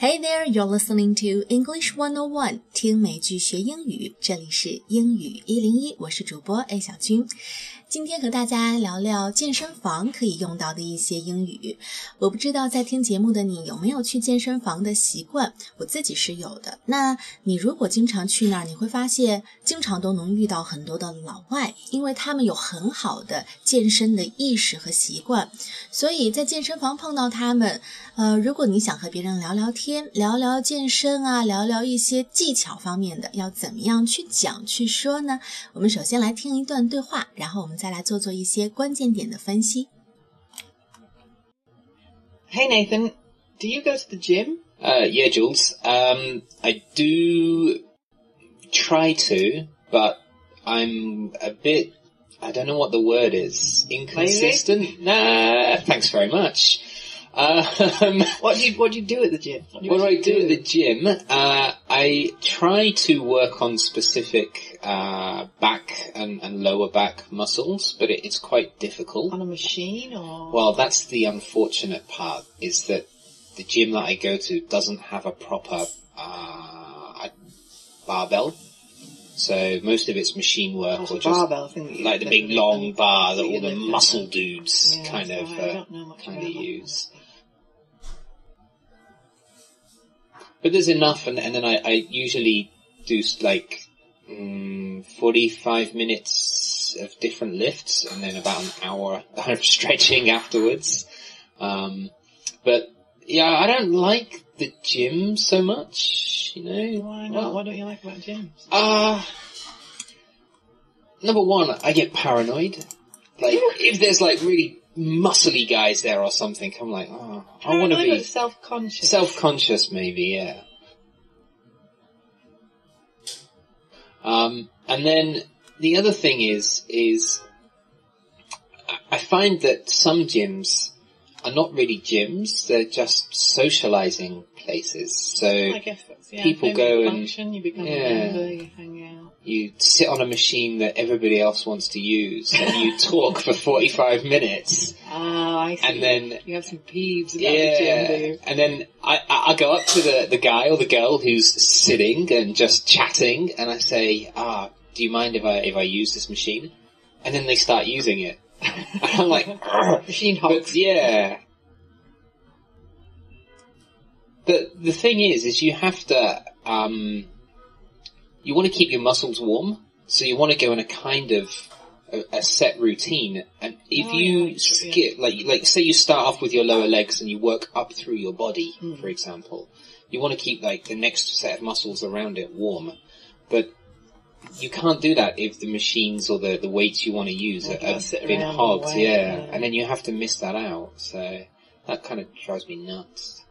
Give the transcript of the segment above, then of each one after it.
Hey there, you're listening to English One O One，听美剧学英语。这里是英语一零一，我是主播 A 小军。今天和大家聊聊健身房可以用到的一些英语。我不知道在听节目的你有没有去健身房的习惯，我自己是有的。那你如果经常去那儿，你会发现经常都能遇到很多的老外，因为他们有很好的健身的意识和习惯，所以在健身房碰到他们，呃，如果你想和别人聊聊天，聊聊健身啊，聊聊一些技巧方面的，要怎么样去讲去说呢？我们首先来听一段对话，然后我们。再来做做一些关键点的分析。Hey Nathan, do you go to the gym? Uh, yeah, Jules. Um, I do try to, but I'm a bit, I don't know what the word is, inconsistent. Lazy? Nah, thanks very much. Um, what do you what do you do at the gym? What do, what do I do, do at the gym? Uh, I try to work on specific uh, back and, and, lower back muscles, but it, it's quite difficult. On a machine, or well, that's the unfortunate part. Is that the gym that I go to doesn't have a proper uh, barbell. So most of it's machine work or just like the big long bar that all the muscle dudes yeah, kind of uh, kind of use. But there's enough, and, and then I, I usually do like mm, 45 minutes of different lifts, and then about an hour of stretching afterwards. Um, but yeah, I don't like the gym so much, you know. Why not? Well, what don't you like about gyms? Ah, uh, number one, I get paranoid. Like, if there's like really muscly guys there or something, I'm like, oh, I want to be self-conscious. Self-conscious, maybe, yeah. Um, and then the other thing is, is I find that some gyms are not really gyms; they're just socializing places. So yeah, people go and you become yeah, a member, you hang you sit on a machine that everybody else wants to use and you talk for 45 minutes. Oh, I see. And then you have some peeves about yeah, the gym, And then I, I go up to the, the guy or the girl who's sitting and just chatting and I say, ah, do you mind if I, if I use this machine? And then they start using it. and I'm like, machine hogs. yeah. But the thing is, is you have to, um, you want to keep your muscles warm, so you want to go in a kind of a, a set routine. And if oh, you yeah, skip, like like say you start off with your lower legs and you work up through your body, hmm. for example, you want to keep like the next set of muscles around it warm, but you can't do that if the machines or the, the weights you want to use are, have been hogged, yeah. yeah, and then you have to miss that out. So that kind of drives me nuts.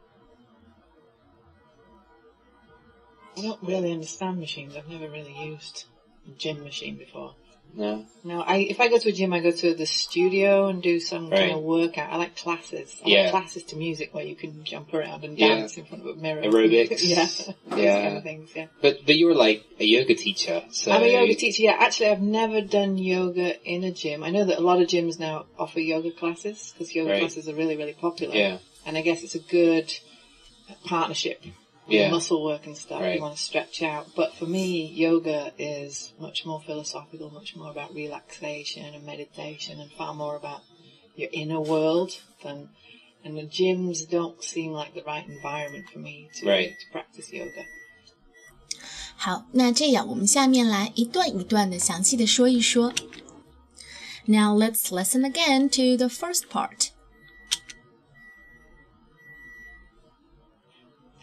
I don't really understand machines. I've never really used a gym machine before. No. No, I if I go to a gym, I go to the studio and do some right. kind of workout. I like classes. I yeah. like classes to music where you can jump around and dance yeah. in front of a mirror. Aerobics. yeah. yeah. Kind of things, yeah. But but you were like a yoga teacher, so I'm a yoga teacher. Yeah, actually, I've never done yoga in a gym. I know that a lot of gyms now offer yoga classes because yoga right. classes are really really popular. Yeah. And I guess it's a good partnership yeah. muscle work and stuff. Right. You want to stretch out. But for me, yoga is much more philosophical, much more about relaxation and meditation and far more about your inner world than, and the gyms don't seem like the right environment for me to, right. to practice yoga. 好，那这样我们下面来一段一段的详细的说一说。Now let's listen again to the first part.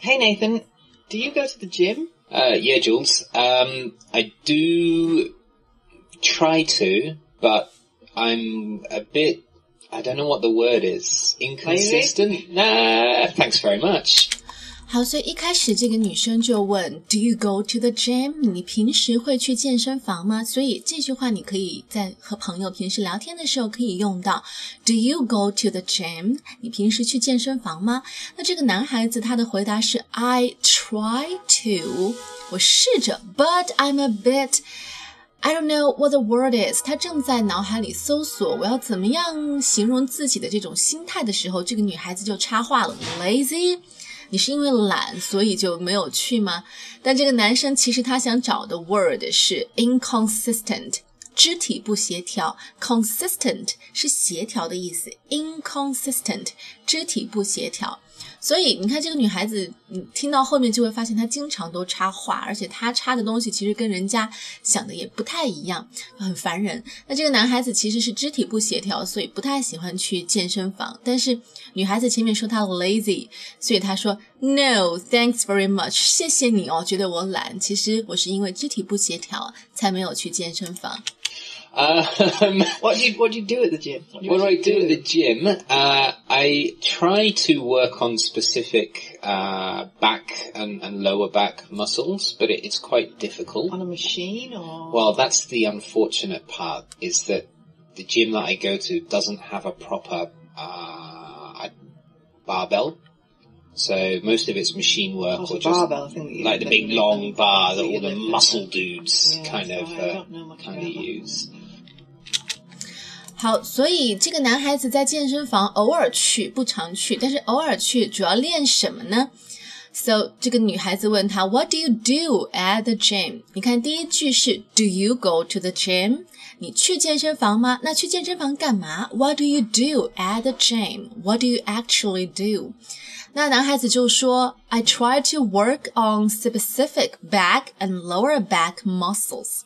Hey Nathan, do you go to the gym? Uh, yeah, Jules. Um, I do try to, but I'm a bit, I don't know what the word is, inconsistent. Lazy? Nah, thanks very much. 好，所以一开始这个女生就问，Do you go to the gym？你平时会去健身房吗？所以这句话你可以在和朋友平时聊天的时候可以用到。Do you go to the gym？你平时去健身房吗？那这个男孩子他的回答是 I try to，我试着，but I'm a bit。I don't know what the word is。他正在脑海里搜索我要怎么样形容自己的这种心态的时候，这个女孩子就插话了：lazy。你是因为懒所以就没有去吗？但这个男生其实他想找的 word 是 inconsistent。肢体不协调，consistent 是协调的意思，inconsistent 肢体不协调。所以你看这个女孩子，你听到后面就会发现她经常都插话，而且她插的东西其实跟人家想的也不太一样，很烦人。那这个男孩子其实是肢体不协调，所以不太喜欢去健身房。但是女孩子前面说她 lazy，所以他说 No thanks very much，谢谢你哦，觉得我懒。其实我是因为肢体不协调才没有去健身房。Um, what do you what do you do at the gym? What do, what do I do, do, at the gym? Uh, I try to work on specific uh, back and, and, lower back muscles, but it, it's quite difficult. On a machine, or well, that's the unfortunate part. Is that the gym that I go to doesn't have a proper uh, barbell. So most of it's machine work oh, or just barbell, like the big long bar that all the muscle dudes yeah, kind of uh, kind of use. 好，所以这个男孩子在健身房偶尔去，不常去，但是偶尔去，主要练什么呢？So 这个女孩子问他，What do you do at the gym？你看第一句是 Do you go to the gym？你去健身房吗？那去健身房干嘛？What do you do at the gym？What do you actually do？那男孩子就说，I try to work on specific back and lower back muscles。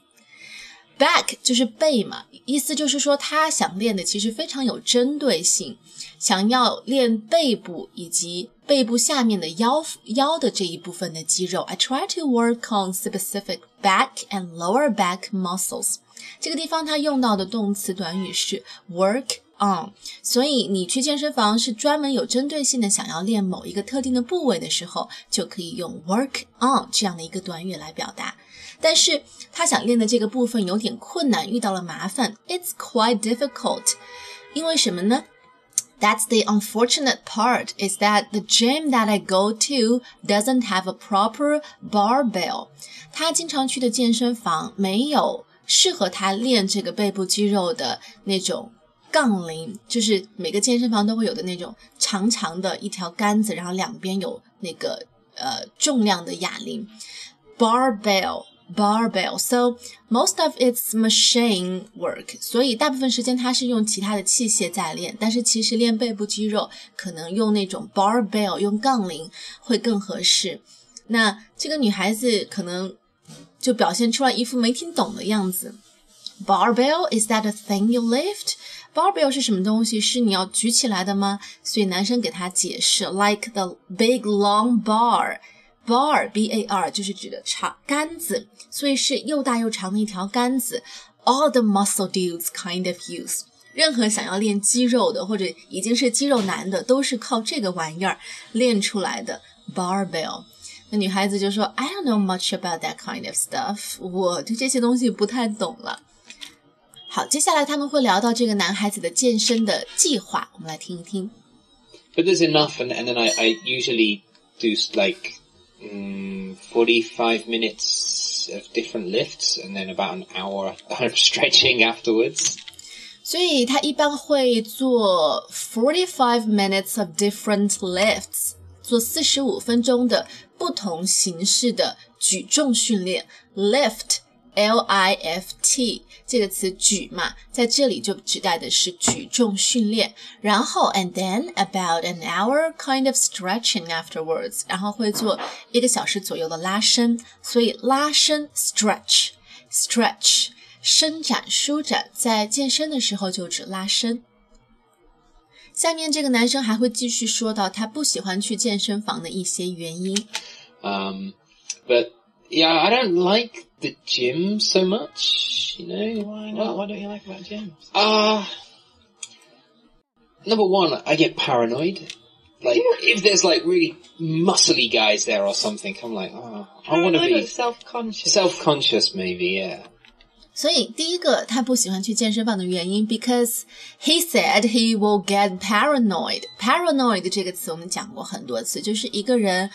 Back 就是背嘛，意思就是说他想练的其实非常有针对性，想要练背部以及背部下面的腰腰的这一部分的肌肉。I try to work on specific back and lower back muscles。这个地方它用到的动词短语是 work on，所以你去健身房是专门有针对性的想要练某一个特定的部位的时候，就可以用 work on 这样的一个短语来表达。但是他想练的这个部分有点困难，遇到了麻烦。It's quite difficult，因为什么呢？That's the unfortunate part is that the gym that I go to doesn't have a proper barbell。他经常去的健身房没有适合他练这个背部肌肉的那种杠铃，就是每个健身房都会有的那种长长的一条杆子，然后两边有那个呃重量的哑铃，barbell。barbell. So most of it's machine work. 所以大部分时间它是用其他的器械在练，但是其实练背部肌肉可能用那种 barbell，用杠铃会更合适。那这个女孩子可能就表现出来一副没听懂的样子。Barbell is that a thing you lift? Barbell 是什么东西？是你要举起来的吗？所以男生给他解释，like the big long bar。bar b a r 就是指的长杆子，所以是又大又长的一条杆子。All the muscle dudes kind of use，任何想要练肌肉的或者已经是肌肉男的，都是靠这个玩意儿练出来的 barbell。那女孩子就说：“I don't know much about that kind of stuff，我对这些东西不太懂了。”好，接下来他们会聊到这个男孩子的健身的计划，我们来听一听。But there's enough, and, and then I, I usually do like mm, 45 minutes of different lifts and then about an hour of stretching afterwards. 所以他一般会做 forty-five minutes of different lifts，做四十五分钟的不同形式的举重训练。Lift L I F T 这个词举嘛，在这里就指代的是举重训练。然后 and then about an hour kind of stretching afterwards，然后会做一个小时左右的拉伸。所以拉伸 stretch stretch 伸展舒展，在健身的时候就指拉伸。下面这个男生还会继续说到他不喜欢去健身房的一些原因。Um, but yeah, I don't like the gym so much, you know. Why not? Well, what don't you like about gyms? Ah, uh, number one, I get paranoid. Like if there's like really muscly guys there or something, I'm like, oh, I want to be self-conscious. Self-conscious, maybe, yeah. 所以第一个他不喜欢去健身房的原因，because he said he will get paranoid. Paranoid 这个词我们讲过很多次，就是一个人。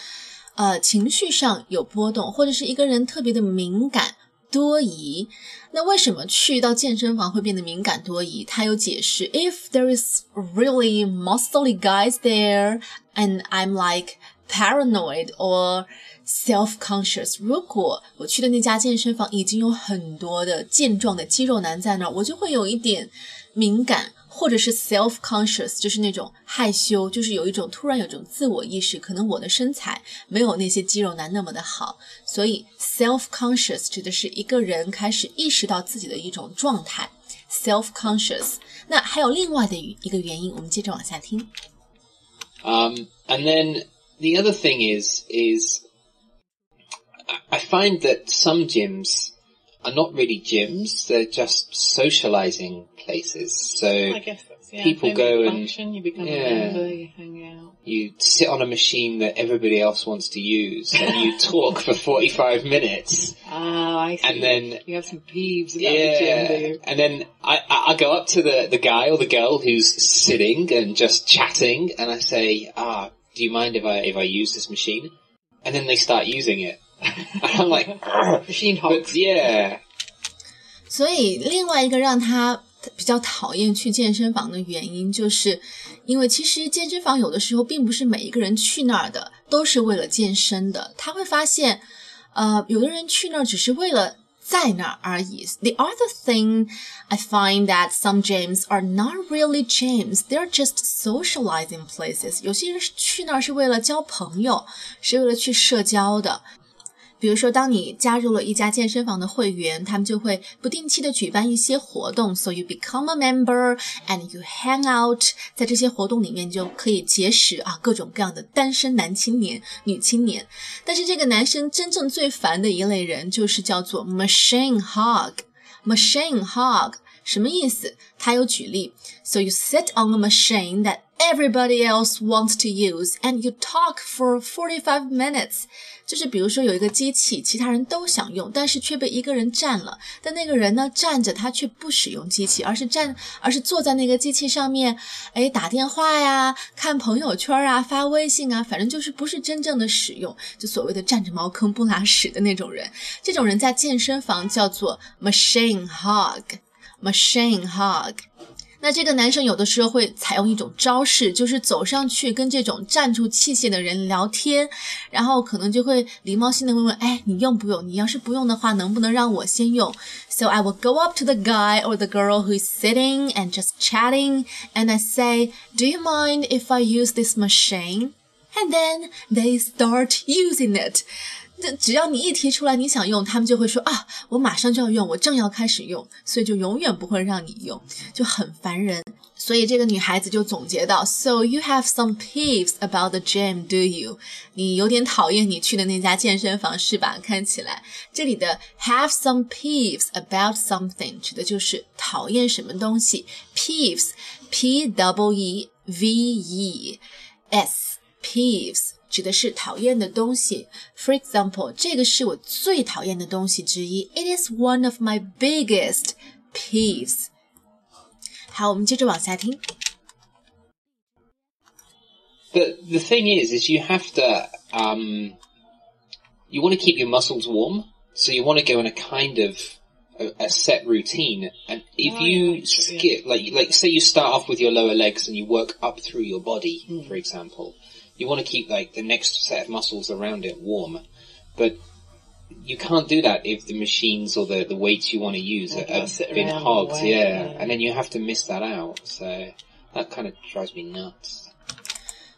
呃，情绪上有波动，或者是一个人特别的敏感多疑，那为什么去到健身房会变得敏感多疑？他有解释：If there is really muscly guys there and I'm like paranoid or self-conscious。如果我去的那家健身房已经有很多的健壮的肌肉男在那儿，我就会有一点敏感。或者是 self-conscious，就是那种害羞，就是有一种突然有一种自我意识，可能我的身材没有那些肌肉男那么的好，所以 self-conscious 指的是一个人开始意识到自己的一种状态，self-conscious。那还有另外的一个原因，我们接着往下听。Um, and then the other thing is, is I find that some gyms are not really gyms; they're just socializing places. So I guess that's, yeah, people go function, and you become yeah. a member, you hang out. you sit on a machine that everybody else wants to use, and you talk for forty-five minutes, Ah, I see. and then you have some peeves about the gym, do yeah, and then I, I go up to the the guy or the girl who's sitting and just chatting, and I say, ah, do you mind if I if I use this machine? And then they start using it, I'm like, "Ugh." Machine but hogs. yeah. 所以另外一个让他比较讨厌去健身房的原因，就是因为其实健身房有的时候并不是每一个人去那儿的都是为了健身的。他会发现，呃，有的人去那儿只是为了在那儿而已。The other thing I find that some gyms are not really gyms; they're just socializing places. 有些人去那儿是为了交朋友，是为了去社交的。 比如说，当你加入了一家健身房的会员，他们就会不定期的举办一些活动，so you become a member and you hang out。在这些活动里面，就可以结识啊各种各样的单身男青年、女青年。但是这个男生真正最烦的一类人，就是叫做 machine hog。machine hog 什么意思？他有举例，so you sit on a machine that everybody else wants to use and you talk for forty-five minutes。就是比如说有一个机器，其他人都想用，但是却被一个人占了。但那个人呢，站着他却不使用机器，而是站，而是坐在那个机器上面，哎，打电话呀，看朋友圈啊，发微信啊，反正就是不是真正的使用，就所谓的占着茅坑不拉屎的那种人。这种人在健身房叫做 machine hog，machine hog。那这个男生有的时候会采用一种招式，就是走上去跟这种站住器械的人聊天，然后可能就会礼貌性的问问，哎，你用不用？你要是不用的话，能不能让我先用？So I will go up to the guy or the girl who is sitting and just chatting, and I say, Do you mind if I use this machine? And then they start using it. 这只要你一提出来你想用，他们就会说啊，我马上就要用，我正要开始用，所以就永远不会让你用，就很烦人。所以这个女孩子就总结到：So you have some peeves about the gym, do you？你有点讨厌你去的那家健身房是吧？看起来这里的 have some peeves about something 指的就是讨厌什么东西。Peeves，p w e v e s，peeves。指的是讨厌的东西。For example，这个是我最讨厌的东西之一。It is one of my biggest peeves。好，我们接着往下听。 The the thing is, is you have to um, you want to keep your muscles warm, so you want to go in a kind of a, a set routine. And if Oh, you yeah, that's true, skip, like like say you start off with your lower legs and you work up through your body, Hmm. for example, you want to keep like the next set of muscles around it warm, but you can't do that if the machines or the, the weights you want to use are, have been hogged, yeah, yeah. and then you have to miss that out. So that kind of drives me nuts.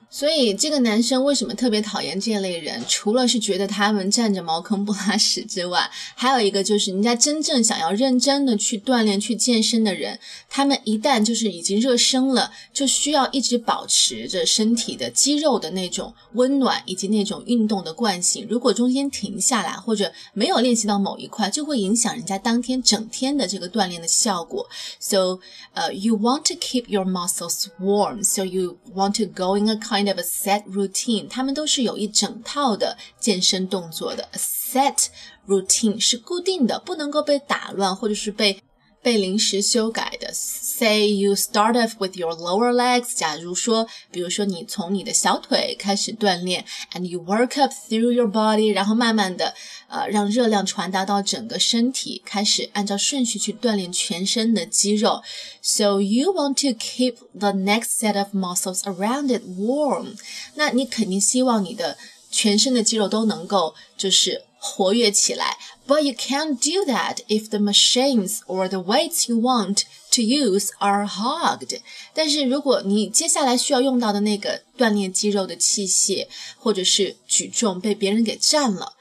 所以这个男生为什么特别讨厌这类人？除了是觉得他们占着茅坑不拉屎之外，还有一个就是人家真正想要认真的去锻炼、去健身的人，他们一旦就是已经热身了，就需要一直保持着身体的肌肉的那种温暖以及那种运动的惯性。如果中间停下来或者没有练习到某一块，就会影响人家当天整天的这个锻炼的效果。So, uh, you want to keep your muscles warm, so you want to go in a kind of a set routine. 他们都是有一整套的健身动作的。A set routine 是固定的，不能够被打乱或者是被被临时修改的。Say you start off with your lower legs，假如说，比如说你从你的小腿开始锻炼，and you work up through your body，然后慢慢的， 呃，让热量传达到整个身体，开始按照顺序去锻炼全身的肌肉。So you want to keep the next set of muscles around it warm。那你肯定希望你的全身的肌肉都能够就是活跃起来。But you can't do that if the machines or the weights you want to use are hogged。但是如果你接下来需要用到的那个锻炼肌肉的器械或者是举重被别人给占了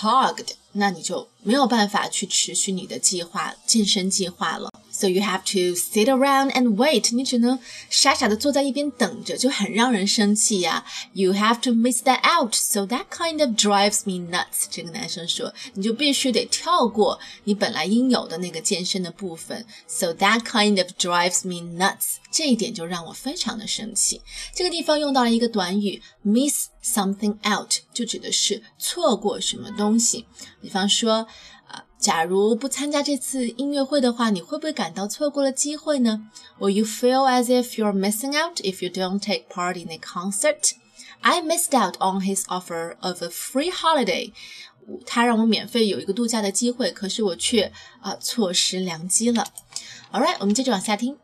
，hogged，那你就没有办法去持续你的计划健身计划了。So you have to sit around and wait. 你只能傻傻的坐在一边等着，就很让人生气呀。You have to miss that out. So that kind of drives me nuts. 这个男生说，你就必须得跳过你本来应有的那个健身的部分。So that kind of drives me nuts. 这一点就让我非常的生气。这个地方用到了一个短语 miss something out，就指的是错过什么东西。比方说。假如不参加这次音乐会的话，你会不会感到错过了机会呢？Will you feel as if you're missing out if you don't take part in a concert? I missed out on his offer of a free holiday. 他让我免费有一个度假的机会，可是我却啊错失良机了。All right，我们接着往下听。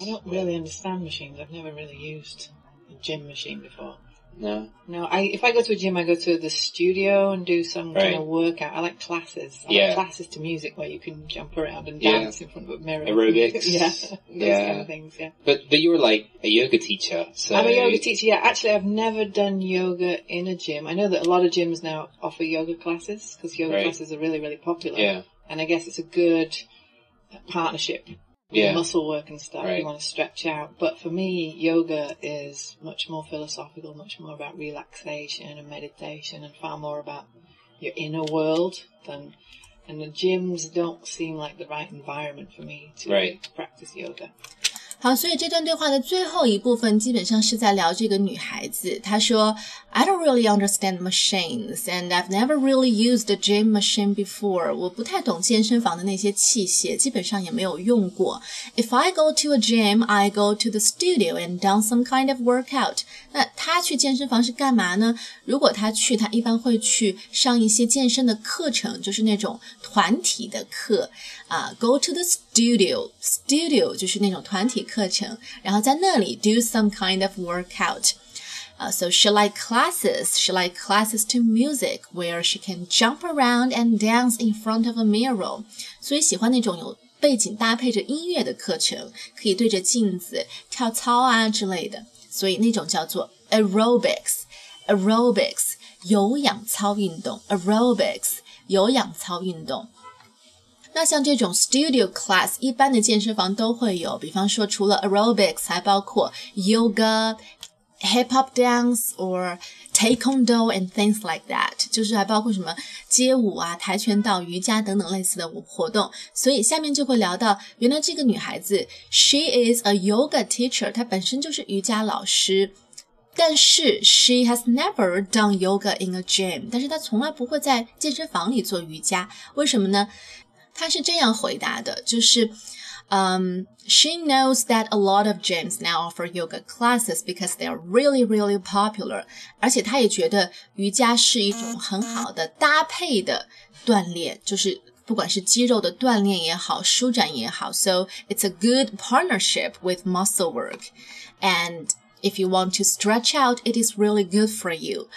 I don't really understand machines. I've never really used a gym machine before. No. No, I if I go to a gym, I go to the studio and do some Right. kind of workout. I like classes. I Yeah. like classes to music where you can jump around and Yeah. dance in front of a mirror. Aerobics. yeah, those Yeah. kind of things. Yeah. But but you were like a yoga teacher, so I'm a yoga teacher. Yeah, actually, I've never done yoga in a gym. I know that a lot of gyms now offer yoga classes because yoga Right. classes are really, really popular. Yeah. And I guess it's a good partnership Yeah. muscle work and stuff. Right. You want to stretch out. But for me, yoga is much more philosophical, much more about relaxation and meditation and far more about your inner world than, and the gyms don't seem like the right environment for me to Right. practice yoga. 好，所以这段对话的最后一部分基本上是在聊这个女孩子。她说：“I don't really understand machines, and I've never really used a gym machine before。我不太懂健身房的那些器械，基本上也没有用过。If I go to a gym, I go to the studio and done some kind of workout。那她去健身房是干嘛呢？如果她去，她一般会去上一些健身的课程，就是那种团体的课啊。Go to the studio, studio 就是那种团体课程，然后在那里 do some kind of workout。Uh, so she like classes. She like classes to music where she can jump around and dance in front of a mirror. 所以喜欢那种有背景搭配着音乐的课程，可以对着镜子跳操啊之类的。所以那种叫做 aerobics。aerobics 有氧操运动，aerobics 有氧操运动。 那像这种 studio class，一般的健身房都会有，比方说除了 aerobics，还包括 yoga、hip hop dance or taekwondo and things like that，就是还包括什么街舞啊、跆拳道、瑜伽等等类似的活动。所以下面就会聊到，原来这个女孩子，she is a yoga teacher，她本身就是瑜伽老师。但是 she has never done yoga in a gym，但是她从来不会在健身房里做瑜伽，为什么呢？她是这样回答的，就是，嗯、um,，she knows that a lot of gyms now offer yoga classes because they are really really popular，而且她也觉得瑜伽是一种很好的搭配的锻炼，就是不管是肌肉的锻炼也好，舒展也好，so it's a good partnership with muscle work and if you want to stretch out, it is really good for you.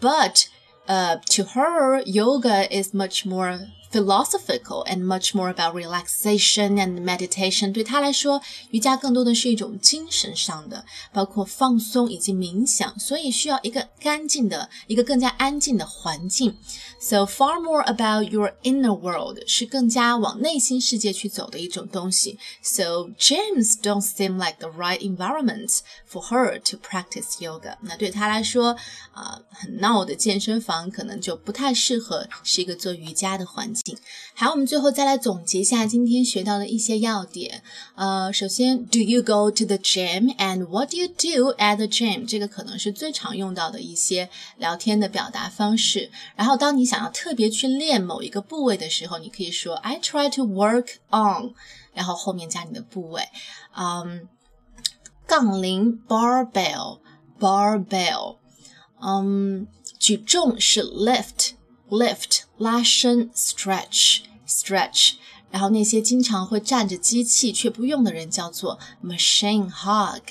But uh, to her, yoga is much more philosophical and much more about relaxation and meditation. 对她来说，瑜伽更多的是一种精神上的，包括放松以及冥想，所以需要一个干净的、一个更加安静的环境。So far more about your inner world 是更加往内心世界去走的一种东西。So gyms don't seem like the right environment for her to practice yoga。那对她来说，啊、呃，很闹的健身房可能就不太适合是一个做瑜伽的环境。 好，我们最后再来总结一下今天学到的一些要点。呃，首先，Do you go to the gym and what do you do at the gym？这个可能是最常用到的一些聊天的表达方式。然后，当你想要特别去练某一个部位的时候，你可以说 I try to work on，然后后面加你的部位。嗯，杠铃 barbell，barbell。嗯，举重是 lift。lift 拉伸，stretch stretch，然后那些经常会站着机器却不用的人叫做 machine hog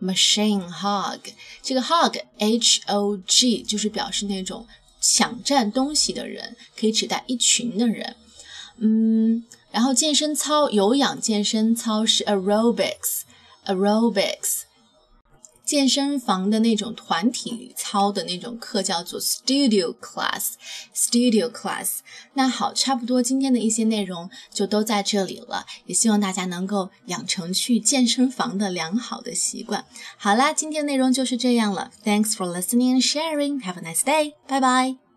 machine hog。这个 hog h o g 就是表示那种抢占东西的人，可以指代一群的人。嗯，然后健身操、有氧健身操是 aerobics，aerobics。健身房的那种团体操的那种课叫做 studio class，studio class。那好，差不多今天的一些内容就都在这里了，也希望大家能够养成去健身房的良好的习惯。好啦，今天的内容就是这样了。Thanks for listening and sharing. Have a nice day. Bye bye.